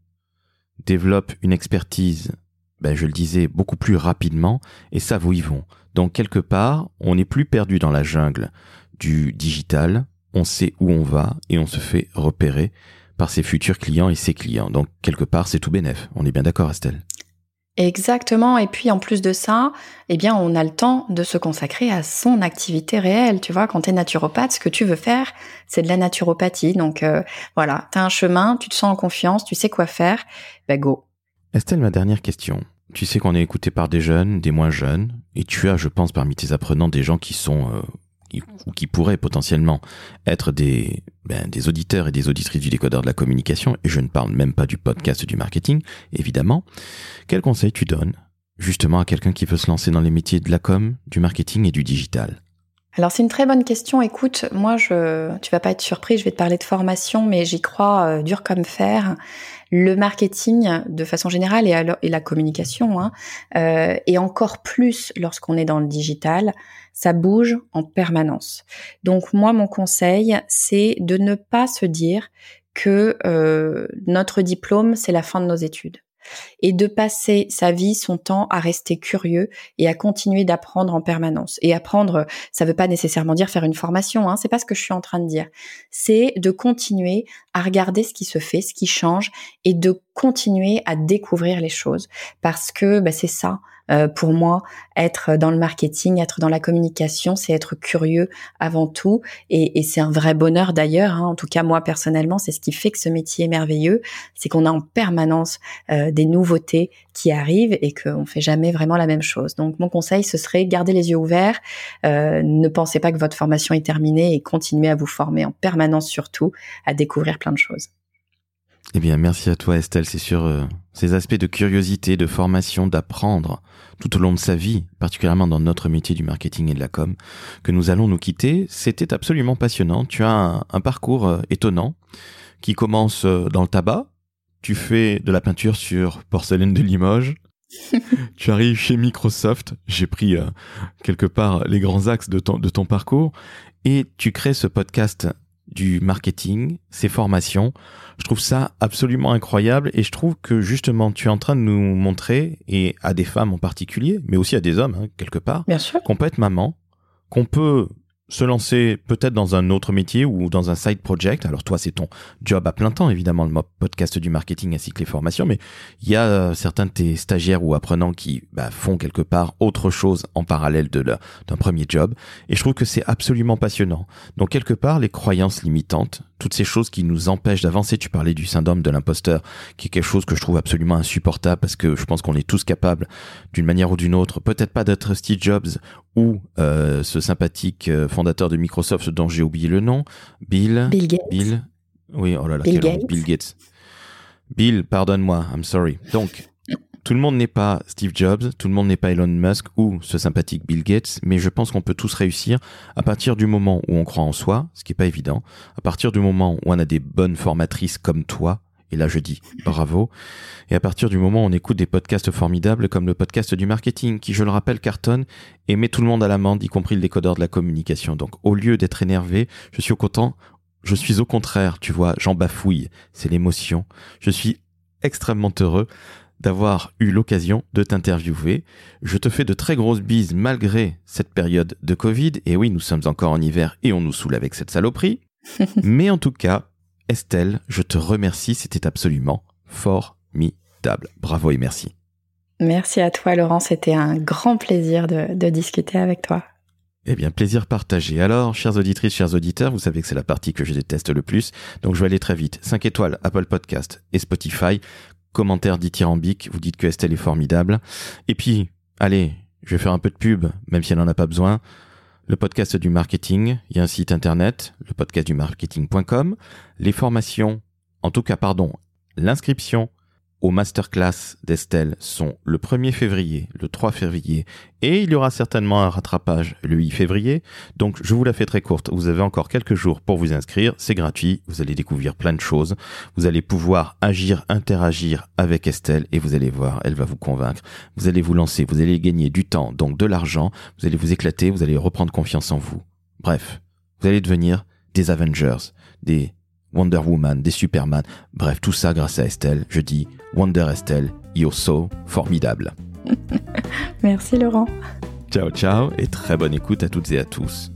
développent une expertise, ben, je le disais, beaucoup plus rapidement et savent où ils vont. Donc quelque part, on n'est plus perdu dans la jungle du digital, on sait où on va et on se fait repérer par ses futurs clients et ses clients. Donc quelque part, c'est tout bénef. On est bien d'accord, Estelle? Exactement. Et puis en plus de ça, eh bien, on a le temps de se consacrer à son activité réelle. Tu vois, quand tu es naturopathe, ce que tu veux faire, c'est de la naturopathie. Donc euh, voilà, tu as un chemin, tu te sens en confiance, tu sais quoi faire, ben go. Estelle, ma dernière question. Tu sais qu'on est écouté par des jeunes, des moins jeunes, et tu as, je pense, parmi tes apprenants des gens qui sont euh, ou qui pourraient potentiellement être des, ben, des auditeurs et des auditrices du décodeur de la communication, et je ne parle même pas du podcast du marketing, évidemment. Quel conseil tu donnes justement à quelqu'un qui veut se lancer dans les métiers de la com, du marketing et du digital? Alors c'est une très bonne question. Écoute, moi je, tu vas pas être surpris, je vais te parler de formation, mais j'y crois euh, dur comme fer. Le marketing, de façon générale, et, et la communication, hein, euh, et encore plus lorsqu'on est dans le digital, ça bouge en permanence. Donc moi, mon conseil, c'est de ne pas se dire que euh, notre diplôme, c'est la fin de nos études et de passer sa vie, son temps à rester curieux et à continuer d'apprendre en permanence. Et apprendre, ça ne veut pas nécessairement dire faire une formation, hein, c'est pas ce que je suis en train de dire. C'est de continuer à regarder ce qui se fait, ce qui change et de continuer à découvrir les choses parce que bah, c'est ça euh, pour moi, être dans le marketing, être dans la communication, c'est être curieux avant tout. Et, et c'est un vrai bonheur d'ailleurs. Hein. En tout cas, moi personnellement, c'est ce qui fait que ce métier est merveilleux. C'est qu'on a en permanence euh, des nouveautés qui arrivent et qu'on fait jamais vraiment la même chose. Donc, mon conseil, ce serait garder les yeux ouverts. Euh, ne pensez pas que votre formation est terminée et continuez à vous former en permanence surtout, à découvrir plein de choses. Eh bien, merci à toi Estelle. C'est sur euh, ces aspects de curiosité, de formation, d'apprendre tout au long de sa vie, particulièrement dans notre métier du marketing et de la com, que nous allons nous quitter. C'était absolument passionnant. Tu as un, parcours euh, étonnant qui commence euh, dans le tabac. Tu fais de la peinture sur porcelaine de Limoges. [LAUGHS] tu arrives chez Microsoft. J'ai pris quelque part les grands axes de ton, de ton parcours et tu crées ce podcast du marketing, ces formations. Je trouve ça absolument incroyable et je trouve que justement tu es en train de nous montrer, et à des femmes en particulier, mais aussi à des hommes, hein, quelque part, qu'on peut être maman, qu'on peut se lancer peut-être dans un autre métier ou dans un side project. Alors toi, c'est ton job à plein temps, évidemment, le podcast du marketing ainsi que les formations, mais il y a euh, certains de tes stagiaires ou apprenants qui bah, font quelque part autre chose en parallèle d'un premier job. Et je trouve que c'est absolument passionnant. Donc quelque part, les croyances limitantes, toutes ces choses qui nous empêchent d'avancer. Tu parlais du syndrome de l'imposteur, qui est quelque chose que je trouve absolument insupportable parce que je pense qu'on est tous capables, d'une manière ou d'une autre, peut-être pas d'être Steve Jobs ou euh, ce sympathique euh, fondateur de Microsoft dont j'ai oublié le nom, Bill. Bill Gates. Bill. Oui, oh là là, Bill Gates. Bill Gates. Bill, pardonne-moi, I'm sorry. Donc, tout le monde n'est pas Steve Jobs, tout le monde n'est pas Elon Musk ou ce sympathique Bill Gates, mais je pense qu'on peut tous réussir à partir du moment où on croit en soi, ce qui est pas évident, à partir du moment où on a des bonnes formatrices comme toi, et là je dis bravo, et à partir du moment où on écoute des podcasts formidables comme le podcast du marketing, qui je le rappelle cartonne et met tout le monde à l'amende, y compris le décodeur de la communication. Donc au lieu d'être énervé, je suis au content, je suis au contraire, tu vois, j'en bafouille, c'est l'émotion. Je suis extrêmement heureux d'avoir eu l'occasion de t'interviewer. Je te fais de très grosses bises malgré cette période de Covid. Et oui, nous sommes encore en hiver et on nous saoule avec cette saloperie. [LAUGHS] Mais en tout cas, Estelle, je te remercie. C'était absolument formidable. Bravo et merci. Merci à toi, Laurent. C'était un grand plaisir de, de discuter avec toi. Eh bien, plaisir partagé. Alors, chères auditrices, chers auditeurs, vous savez que c'est la partie que je déteste le plus, donc je vais aller très vite. 5 étoiles, Apple Podcast et Spotify commentaire dithyrambique, vous dites que Estelle est formidable. Et puis, allez, je vais faire un peu de pub, même si elle n'en a pas besoin. Le podcast du marketing, il y a un site internet, le podcast du marketing.com. Les formations, en tout cas, pardon, l'inscription masterclass d'Estelle sont le 1er février, le 3 février, et il y aura certainement un rattrapage le 8 février. Donc je vous la fais très courte, vous avez encore quelques jours pour vous inscrire, c'est gratuit, vous allez découvrir plein de choses, vous allez pouvoir agir, interagir avec Estelle, et vous allez voir, elle va vous convaincre, vous allez vous lancer, vous allez gagner du temps, donc de l'argent, vous allez vous éclater, vous allez reprendre confiance en vous. Bref, vous allez devenir des Avengers, des Wonder Woman, des Superman, bref, tout ça grâce à Estelle. Je dis Wonder Estelle, you're so formidable. [LAUGHS] Merci Laurent. Ciao ciao et très bonne écoute à toutes et à tous.